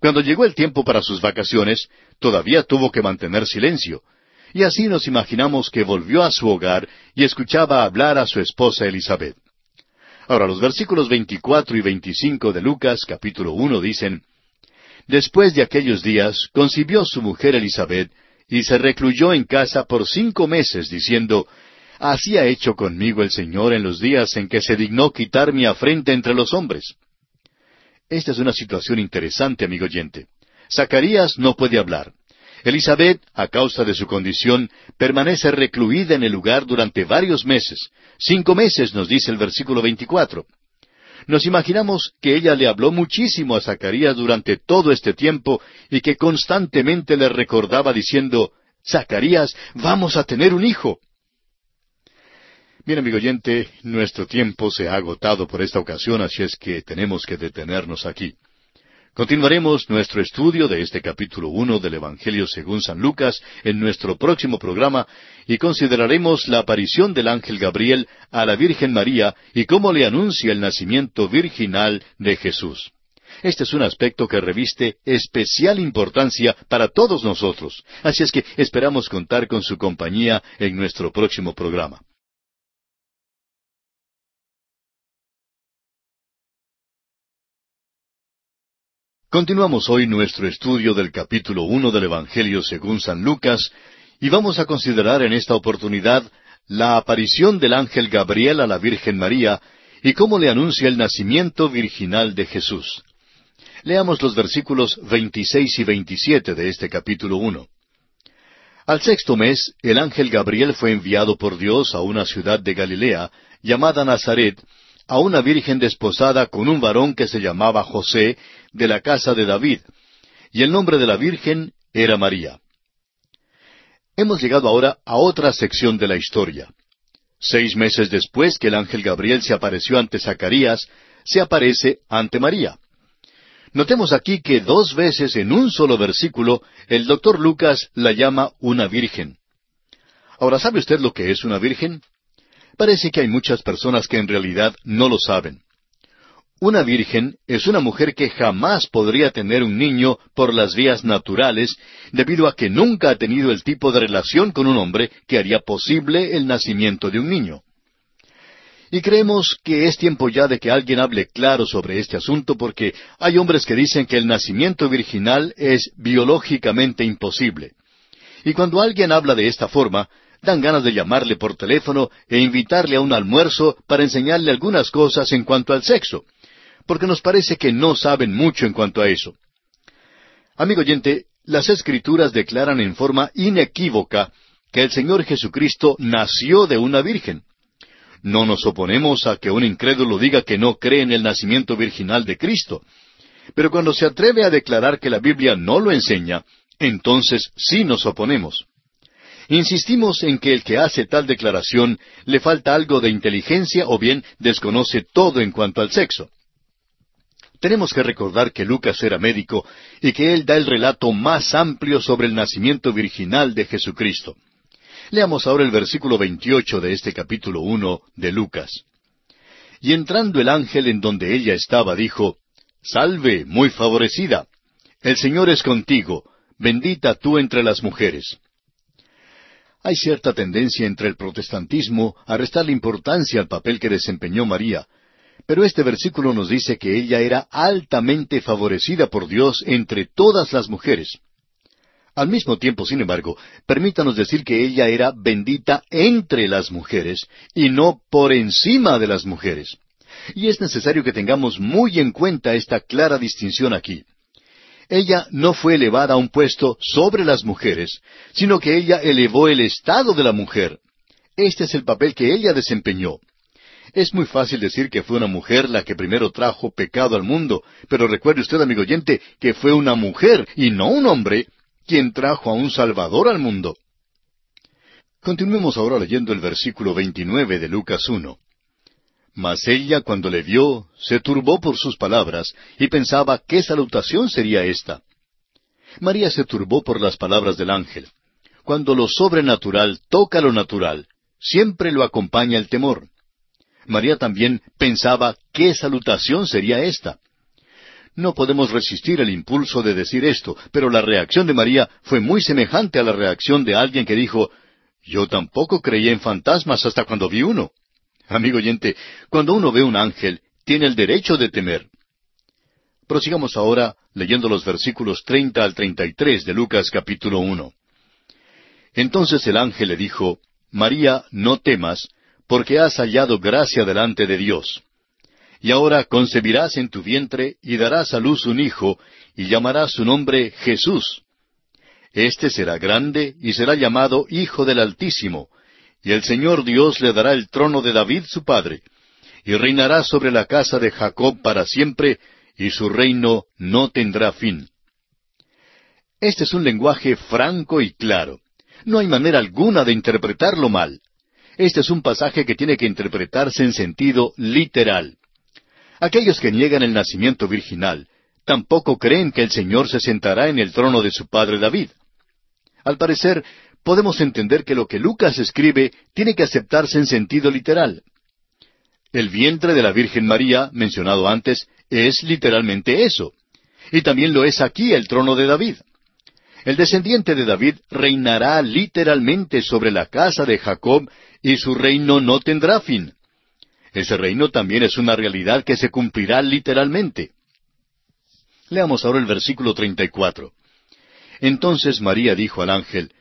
Cuando llegó el tiempo para sus vacaciones, todavía tuvo que mantener silencio, y así nos imaginamos que volvió a su hogar y escuchaba hablar a su esposa Elizabeth. Ahora los versículos 24 y 25 de Lucas capítulo 1 dicen, Después de aquellos días, concibió su mujer Elizabeth, y se recluyó en casa por cinco meses, diciendo, Así ha hecho conmigo el Señor en los días en que se dignó quitar mi afrenta entre los hombres. Esta es una situación interesante, amigo oyente. Zacarías no puede hablar. Elizabeth, a causa de su condición, permanece recluida en el lugar durante varios meses. Cinco meses nos dice el versículo 24. Nos imaginamos que ella le habló muchísimo a Zacarías durante todo este tiempo y que constantemente le recordaba diciendo, Zacarías, vamos a tener un hijo. Bien, amigo oyente, nuestro tiempo se ha agotado por esta ocasión, así es que tenemos que detenernos aquí. Continuaremos nuestro estudio de este capítulo uno del Evangelio según San Lucas en nuestro próximo programa y consideraremos la aparición del ángel Gabriel a la Virgen María y cómo le anuncia el nacimiento virginal de Jesús. Este es un aspecto que reviste especial importancia para todos nosotros, así es que esperamos contar con su compañía en nuestro próximo programa. Continuamos hoy nuestro estudio del capítulo uno del Evangelio según San Lucas y vamos a considerar en esta oportunidad la aparición del ángel Gabriel a la Virgen María y cómo le anuncia el nacimiento virginal de Jesús. Leamos los versículos 26 y 27 de este capítulo uno. Al sexto mes, el ángel Gabriel fue enviado por Dios a una ciudad de Galilea, llamada Nazaret, a una virgen desposada con un varón que se llamaba José, de la casa de David, y el nombre de la virgen era María. Hemos llegado ahora a otra sección de la historia. Seis meses después que el ángel Gabriel se apareció ante Zacarías, se aparece ante María. Notemos aquí que dos veces en un solo versículo el doctor Lucas la llama una virgen. Ahora, ¿sabe usted lo que es una virgen? Parece que hay muchas personas que en realidad no lo saben. Una virgen es una mujer que jamás podría tener un niño por las vías naturales debido a que nunca ha tenido el tipo de relación con un hombre que haría posible el nacimiento de un niño. Y creemos que es tiempo ya de que alguien hable claro sobre este asunto porque hay hombres que dicen que el nacimiento virginal es biológicamente imposible. Y cuando alguien habla de esta forma, dan ganas de llamarle por teléfono e invitarle a un almuerzo para enseñarle algunas cosas en cuanto al sexo, porque nos parece que no saben mucho en cuanto a eso. Amigo oyente, las escrituras declaran en forma inequívoca que el Señor Jesucristo nació de una virgen. No nos oponemos a que un incrédulo diga que no cree en el nacimiento virginal de Cristo, pero cuando se atreve a declarar que la Biblia no lo enseña, entonces sí nos oponemos. Insistimos en que el que hace tal declaración le falta algo de inteligencia o bien desconoce todo en cuanto al sexo. Tenemos que recordar que Lucas era médico y que él da el relato más amplio sobre el nacimiento virginal de Jesucristo. Leamos ahora el versículo 28 de este capítulo 1 de Lucas. Y entrando el ángel en donde ella estaba, dijo, Salve, muy favorecida. El Señor es contigo, bendita tú entre las mujeres. Hay cierta tendencia entre el protestantismo a restarle importancia al papel que desempeñó María, pero este versículo nos dice que ella era altamente favorecida por Dios entre todas las mujeres. Al mismo tiempo, sin embargo, permítanos decir que ella era bendita entre las mujeres y no por encima de las mujeres. Y es necesario que tengamos muy en cuenta esta clara distinción aquí. Ella no fue elevada a un puesto sobre las mujeres, sino que ella elevó el estado de la mujer. Este es el papel que ella desempeñó. Es muy fácil decir que fue una mujer la que primero trajo pecado al mundo, pero recuerde usted, amigo oyente, que fue una mujer y no un hombre quien trajo a un Salvador al mundo. Continuemos ahora leyendo el versículo 29 de Lucas 1. Mas ella, cuando le vio, se turbó por sus palabras y pensaba qué salutación sería esta. María se turbó por las palabras del ángel. Cuando lo sobrenatural toca lo natural, siempre lo acompaña el temor. María también pensaba qué salutación sería esta. No podemos resistir el impulso de decir esto, pero la reacción de María fue muy semejante a la reacción de alguien que dijo, Yo tampoco creía en fantasmas hasta cuando vi uno. Amigo oyente, cuando uno ve un ángel, tiene el derecho de temer. Prosigamos ahora leyendo los versículos treinta al treinta y tres de Lucas capítulo uno. Entonces el ángel le dijo, María, no temas, porque has hallado gracia delante de Dios. Y ahora concebirás en tu vientre y darás a luz un hijo, y llamarás su nombre Jesús. Este será grande y será llamado Hijo del Altísimo, y el Señor Dios le dará el trono de David su padre, y reinará sobre la casa de Jacob para siempre, y su reino no tendrá fin. Este es un lenguaje franco y claro. No hay manera alguna de interpretarlo mal. Este es un pasaje que tiene que interpretarse en sentido literal. Aquellos que niegan el nacimiento virginal tampoco creen que el Señor se sentará en el trono de su padre David. Al parecer, podemos entender que lo que Lucas escribe tiene que aceptarse en sentido literal. El vientre de la Virgen María, mencionado antes, es literalmente eso. Y también lo es aquí el trono de David. El descendiente de David reinará literalmente sobre la casa de Jacob y su reino no tendrá fin. Ese reino también es una realidad que se cumplirá literalmente. Leamos ahora el versículo 34. Entonces María dijo al ángel,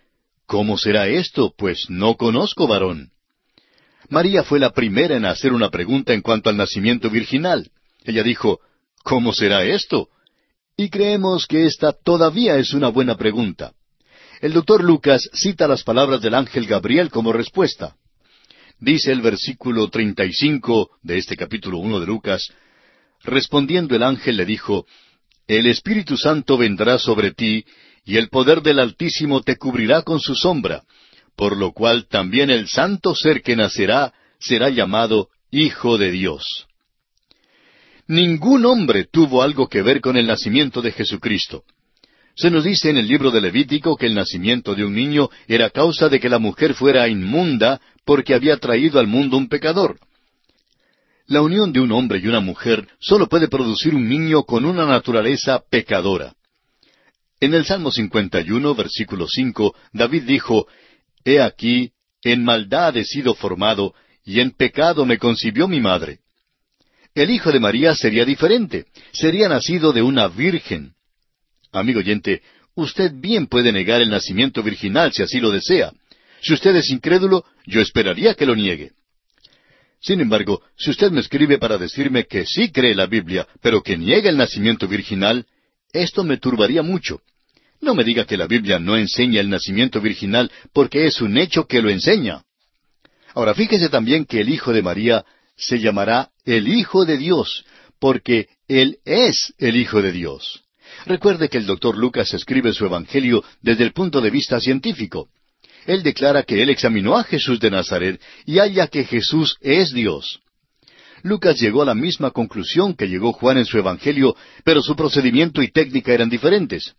¿Cómo será esto? Pues no conozco varón. María fue la primera en hacer una pregunta en cuanto al nacimiento virginal. Ella dijo, ¿Cómo será esto? Y creemos que esta todavía es una buena pregunta. El doctor Lucas cita las palabras del ángel Gabriel como respuesta. Dice el versículo 35 de este capítulo 1 de Lucas, respondiendo el ángel le dijo, El Espíritu Santo vendrá sobre ti, y el poder del Altísimo te cubrirá con su sombra, por lo cual también el santo ser que nacerá será llamado Hijo de Dios. Ningún hombre tuvo algo que ver con el nacimiento de Jesucristo. Se nos dice en el libro de Levítico que el nacimiento de un niño era causa de que la mujer fuera inmunda porque había traído al mundo un pecador. La unión de un hombre y una mujer solo puede producir un niño con una naturaleza pecadora. En el Salmo 51, versículo 5, David dijo, He aquí, en maldad he sido formado, y en pecado me concibió mi madre. El hijo de María sería diferente, sería nacido de una virgen. Amigo oyente, usted bien puede negar el nacimiento virginal si así lo desea. Si usted es incrédulo, yo esperaría que lo niegue. Sin embargo, si usted me escribe para decirme que sí cree la Biblia, pero que niega el nacimiento virginal, esto me turbaría mucho. No me diga que la Biblia no enseña el nacimiento virginal porque es un hecho que lo enseña. Ahora fíjese también que el Hijo de María se llamará el Hijo de Dios, porque Él es el Hijo de Dios. Recuerde que el doctor Lucas escribe su Evangelio desde el punto de vista científico. Él declara que él examinó a Jesús de Nazaret y halla que Jesús es Dios. Lucas llegó a la misma conclusión que llegó Juan en su Evangelio, pero su procedimiento y técnica eran diferentes.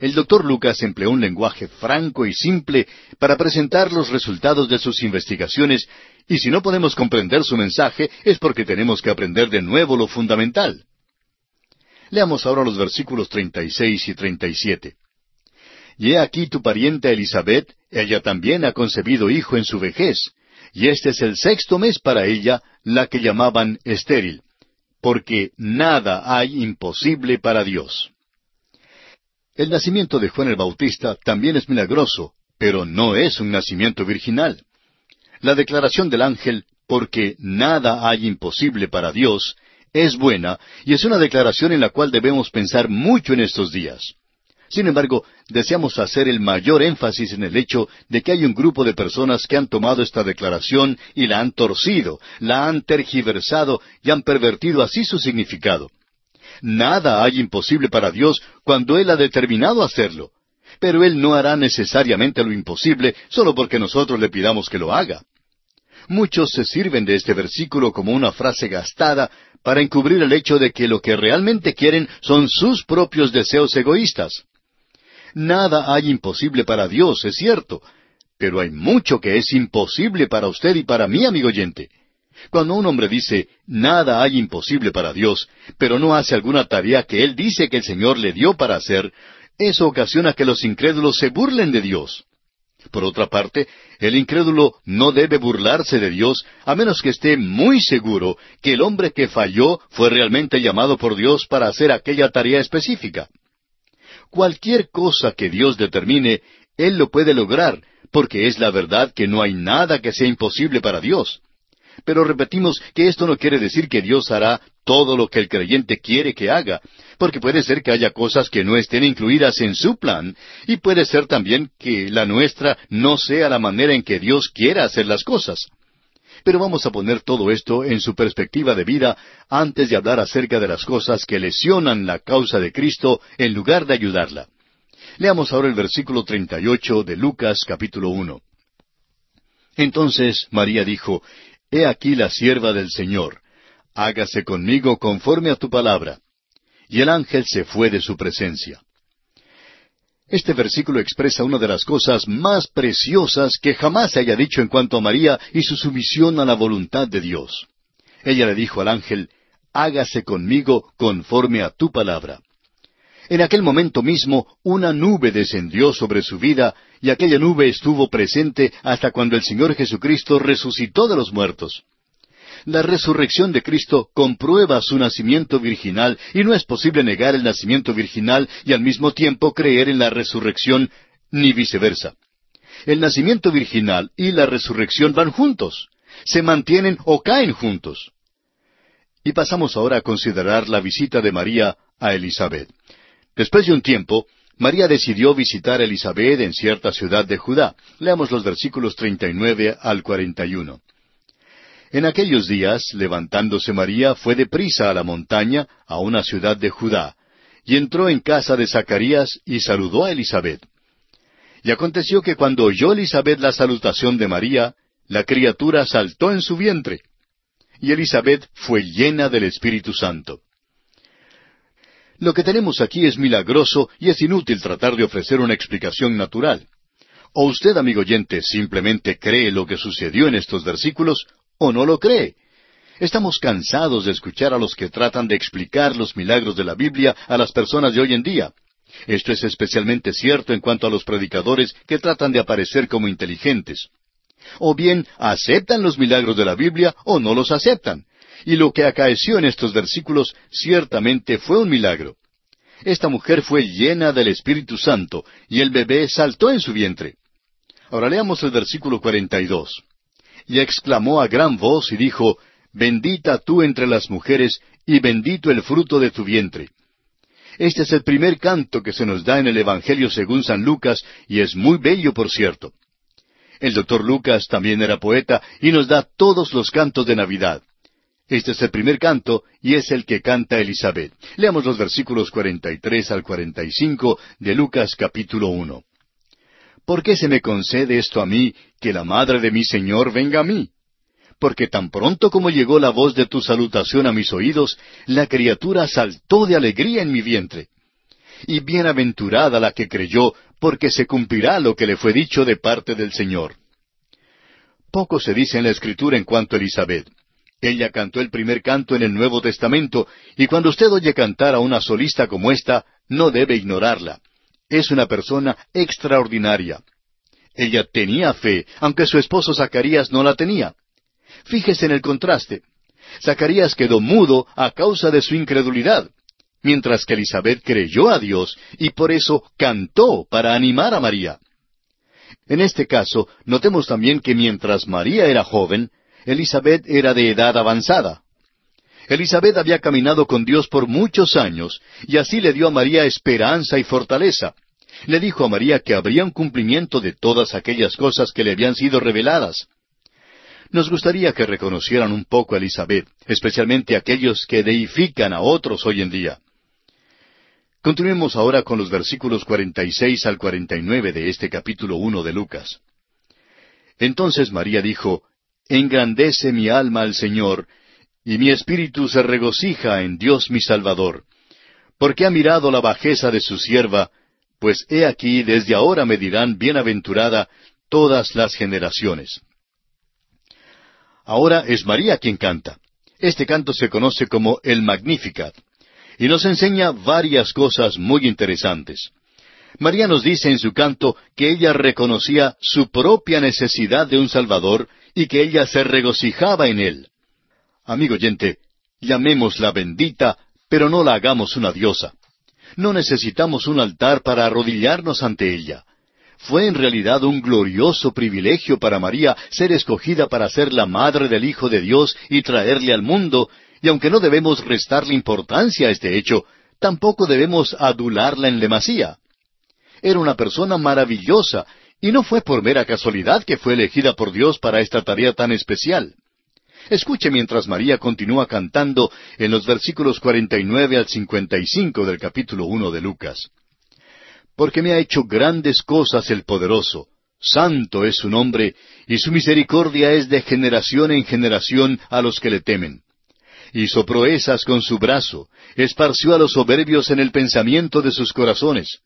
El doctor Lucas empleó un lenguaje franco y simple para presentar los resultados de sus investigaciones, y si no podemos comprender su mensaje es porque tenemos que aprender de nuevo lo fundamental. Leamos ahora los versículos 36 y 37. Y he aquí tu parienta Elizabeth, ella también ha concebido hijo en su vejez, y este es el sexto mes para ella, la que llamaban estéril, porque nada hay imposible para Dios. El nacimiento de Juan el Bautista también es milagroso, pero no es un nacimiento virginal. La declaración del ángel, porque nada hay imposible para Dios, es buena y es una declaración en la cual debemos pensar mucho en estos días. Sin embargo, deseamos hacer el mayor énfasis en el hecho de que hay un grupo de personas que han tomado esta declaración y la han torcido, la han tergiversado y han pervertido así su significado. Nada hay imposible para Dios cuando Él ha determinado hacerlo. Pero Él no hará necesariamente lo imposible solo porque nosotros le pidamos que lo haga. Muchos se sirven de este versículo como una frase gastada para encubrir el hecho de que lo que realmente quieren son sus propios deseos egoístas. Nada hay imposible para Dios, es cierto, pero hay mucho que es imposible para usted y para mí, amigo oyente. Cuando un hombre dice, nada hay imposible para Dios, pero no hace alguna tarea que él dice que el Señor le dio para hacer, eso ocasiona que los incrédulos se burlen de Dios. Por otra parte, el incrédulo no debe burlarse de Dios a menos que esté muy seguro que el hombre que falló fue realmente llamado por Dios para hacer aquella tarea específica. Cualquier cosa que Dios determine, Él lo puede lograr, porque es la verdad que no hay nada que sea imposible para Dios. Pero repetimos que esto no quiere decir que Dios hará todo lo que el creyente quiere que haga, porque puede ser que haya cosas que no estén incluidas en su plan, y puede ser también que la nuestra no sea la manera en que Dios quiera hacer las cosas. Pero vamos a poner todo esto en su perspectiva de vida antes de hablar acerca de las cosas que lesionan la causa de Cristo en lugar de ayudarla. Leamos ahora el versículo 38 de Lucas capítulo 1. Entonces María dijo, He aquí la sierva del Señor, hágase conmigo conforme a tu palabra. Y el ángel se fue de su presencia. Este versículo expresa una de las cosas más preciosas que jamás se haya dicho en cuanto a María y su sumisión a la voluntad de Dios. Ella le dijo al ángel, hágase conmigo conforme a tu palabra. En aquel momento mismo una nube descendió sobre su vida y aquella nube estuvo presente hasta cuando el Señor Jesucristo resucitó de los muertos. La resurrección de Cristo comprueba su nacimiento virginal y no es posible negar el nacimiento virginal y al mismo tiempo creer en la resurrección, ni viceversa. El nacimiento virginal y la resurrección van juntos, se mantienen o caen juntos. Y pasamos ahora a considerar la visita de María a Elizabeth. Después de un tiempo, María decidió visitar a Elizabeth en cierta ciudad de Judá. Leamos los versículos 39 al 41. En aquellos días, levantándose María, fue deprisa a la montaña, a una ciudad de Judá, y entró en casa de Zacarías y saludó a Elizabeth. Y aconteció que cuando oyó Elizabeth la salutación de María, la criatura saltó en su vientre. Y Elizabeth fue llena del Espíritu Santo. Lo que tenemos aquí es milagroso y es inútil tratar de ofrecer una explicación natural. O usted, amigo oyente, simplemente cree lo que sucedió en estos versículos, o no lo cree. Estamos cansados de escuchar a los que tratan de explicar los milagros de la Biblia a las personas de hoy en día. Esto es especialmente cierto en cuanto a los predicadores que tratan de aparecer como inteligentes. O bien aceptan los milagros de la Biblia o no los aceptan. Y lo que acaeció en estos versículos ciertamente fue un milagro. Esta mujer fue llena del Espíritu Santo y el bebé saltó en su vientre. Ahora leamos el versículo 42. Y exclamó a gran voz y dijo, Bendita tú entre las mujeres y bendito el fruto de tu vientre. Este es el primer canto que se nos da en el Evangelio según San Lucas y es muy bello, por cierto. El doctor Lucas también era poeta y nos da todos los cantos de Navidad. Este es el primer canto y es el que canta Elizabeth. Leamos los versículos 43 al 45 de Lucas capítulo 1. ¿por qué se me concede esto a mí, que la madre de mi Señor venga a mí? Porque tan pronto como llegó la voz de tu salutación a mis oídos, la criatura saltó de alegría en mi vientre. Y bienaventurada la que creyó, porque se cumplirá lo que le fue dicho de parte del Señor. Poco se dice en la Escritura en cuanto a Elizabeth. Ella cantó el primer canto en el Nuevo Testamento, y cuando usted oye cantar a una solista como esta, no debe ignorarla. Es una persona extraordinaria. Ella tenía fe, aunque su esposo Zacarías no la tenía. Fíjese en el contraste. Zacarías quedó mudo a causa de su incredulidad, mientras que Elizabeth creyó a Dios y por eso cantó para animar a María. En este caso, notemos también que mientras María era joven, Elizabeth era de edad avanzada. Elizabeth había caminado con Dios por muchos años y así le dio a María esperanza y fortaleza. Le dijo a María que habría un cumplimiento de todas aquellas cosas que le habían sido reveladas. Nos gustaría que reconocieran un poco a Elizabeth, especialmente aquellos que deifican a otros hoy en día. Continuemos ahora con los versículos 46 al 49 de este capítulo 1 de Lucas. Entonces María dijo, Engrandece mi alma al Señor, y mi espíritu se regocija en Dios mi Salvador, porque ha mirado la bajeza de su sierva, pues he aquí desde ahora me dirán bienaventurada todas las generaciones. Ahora es María quien canta. Este canto se conoce como el Magnificat, y nos enseña varias cosas muy interesantes. María nos dice en su canto que ella reconocía su propia necesidad de un Salvador y que ella se regocijaba en él. Amigo oyente, llamémosla bendita, pero no la hagamos una diosa. No necesitamos un altar para arrodillarnos ante ella. Fue en realidad un glorioso privilegio para María ser escogida para ser la madre del Hijo de Dios y traerle al mundo, y aunque no debemos restarle importancia a este hecho, tampoco debemos adularla en demasía. Era una persona maravillosa y no fue por mera casualidad que fue elegida por Dios para esta tarea tan especial. Escuche mientras María continúa cantando en los versículos 49 al 55 del capítulo 1 de Lucas. Porque me ha hecho grandes cosas el poderoso, santo es su nombre, y su misericordia es de generación en generación a los que le temen. Hizo proezas con su brazo, esparció a los soberbios en el pensamiento de sus corazones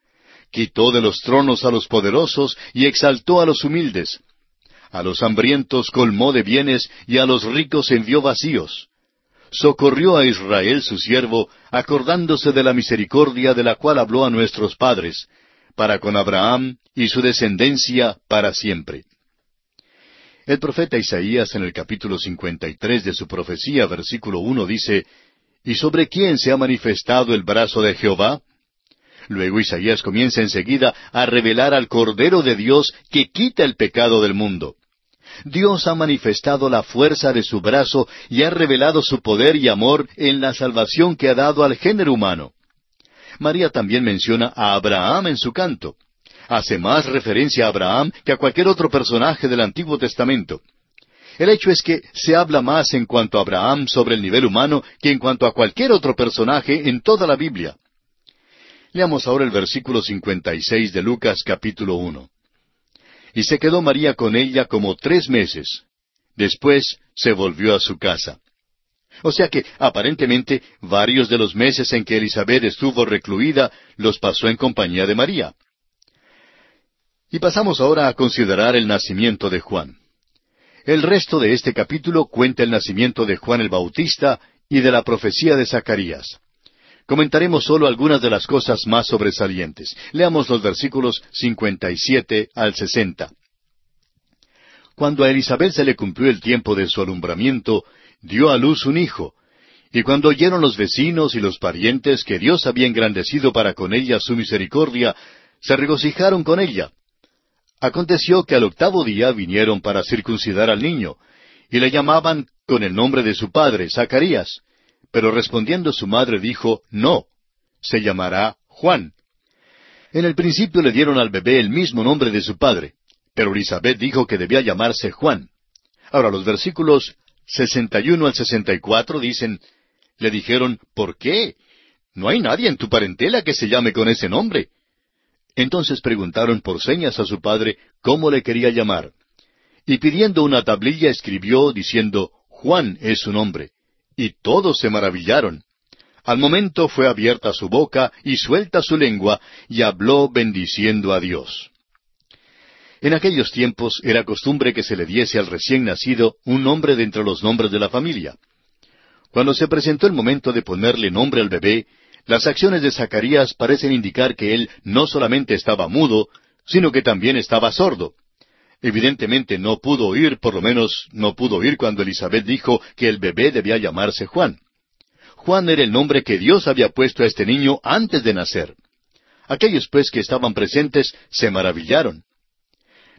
quitó de los tronos a los poderosos y exaltó a los humildes. A los hambrientos colmó de bienes y a los ricos envió vacíos. Socorrió a Israel su siervo, acordándose de la misericordia de la cual habló a nuestros padres, para con Abraham y su descendencia para siempre. El profeta Isaías en el capítulo 53 de su profecía, versículo uno, dice, ¿Y sobre quién se ha manifestado el brazo de Jehová? Luego Isaías comienza enseguida a revelar al Cordero de Dios que quita el pecado del mundo. Dios ha manifestado la fuerza de su brazo y ha revelado su poder y amor en la salvación que ha dado al género humano. María también menciona a Abraham en su canto. Hace más referencia a Abraham que a cualquier otro personaje del Antiguo Testamento. El hecho es que se habla más en cuanto a Abraham sobre el nivel humano que en cuanto a cualquier otro personaje en toda la Biblia. Leamos ahora el versículo 56 de Lucas capítulo 1. Y se quedó María con ella como tres meses. Después se volvió a su casa. O sea que, aparentemente, varios de los meses en que Elizabeth estuvo recluida los pasó en compañía de María. Y pasamos ahora a considerar el nacimiento de Juan. El resto de este capítulo cuenta el nacimiento de Juan el Bautista y de la profecía de Zacarías. Comentaremos solo algunas de las cosas más sobresalientes. Leamos los versículos 57 al 60. Cuando a Elizabeth se le cumplió el tiempo de su alumbramiento, dio a luz un hijo. Y cuando oyeron los vecinos y los parientes que Dios había engrandecido para con ella su misericordia, se regocijaron con ella. Aconteció que al octavo día vinieron para circuncidar al niño, y le llamaban con el nombre de su padre, Zacarías. Pero respondiendo su madre dijo, No, se llamará Juan. En el principio le dieron al bebé el mismo nombre de su padre, pero Elizabeth dijo que debía llamarse Juan. Ahora los versículos 61 al 64 dicen, le dijeron, ¿por qué? No hay nadie en tu parentela que se llame con ese nombre. Entonces preguntaron por señas a su padre cómo le quería llamar. Y pidiendo una tablilla escribió diciendo, Juan es su nombre. Y todos se maravillaron. Al momento fue abierta su boca y suelta su lengua, y habló bendiciendo a Dios. En aquellos tiempos era costumbre que se le diese al recién nacido un nombre de entre los nombres de la familia. Cuando se presentó el momento de ponerle nombre al bebé, las acciones de Zacarías parecen indicar que él no solamente estaba mudo, sino que también estaba sordo. Evidentemente no pudo oír, por lo menos no pudo oír cuando Elizabeth dijo que el bebé debía llamarse Juan. Juan era el nombre que Dios había puesto a este niño antes de nacer. Aquellos pues que estaban presentes se maravillaron.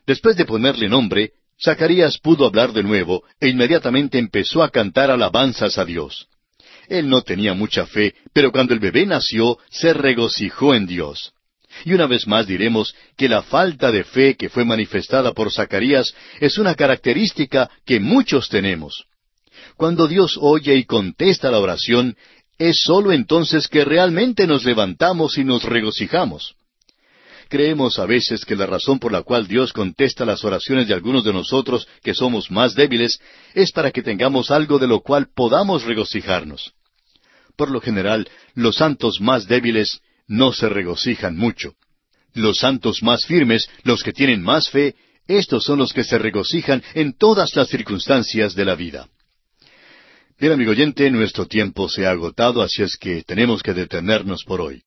Después de ponerle nombre, Zacarías pudo hablar de nuevo e inmediatamente empezó a cantar alabanzas a Dios. Él no tenía mucha fe, pero cuando el bebé nació, se regocijó en Dios. Y una vez más diremos que la falta de fe que fue manifestada por Zacarías es una característica que muchos tenemos. Cuando Dios oye y contesta la oración, es sólo entonces que realmente nos levantamos y nos regocijamos. Creemos a veces que la razón por la cual Dios contesta las oraciones de algunos de nosotros que somos más débiles es para que tengamos algo de lo cual podamos regocijarnos. Por lo general, los santos más débiles no se regocijan mucho. Los santos más firmes, los que tienen más fe, estos son los que se regocijan en todas las circunstancias de la vida. Bien, amigo oyente, nuestro tiempo se ha agotado, así es que tenemos que detenernos por hoy.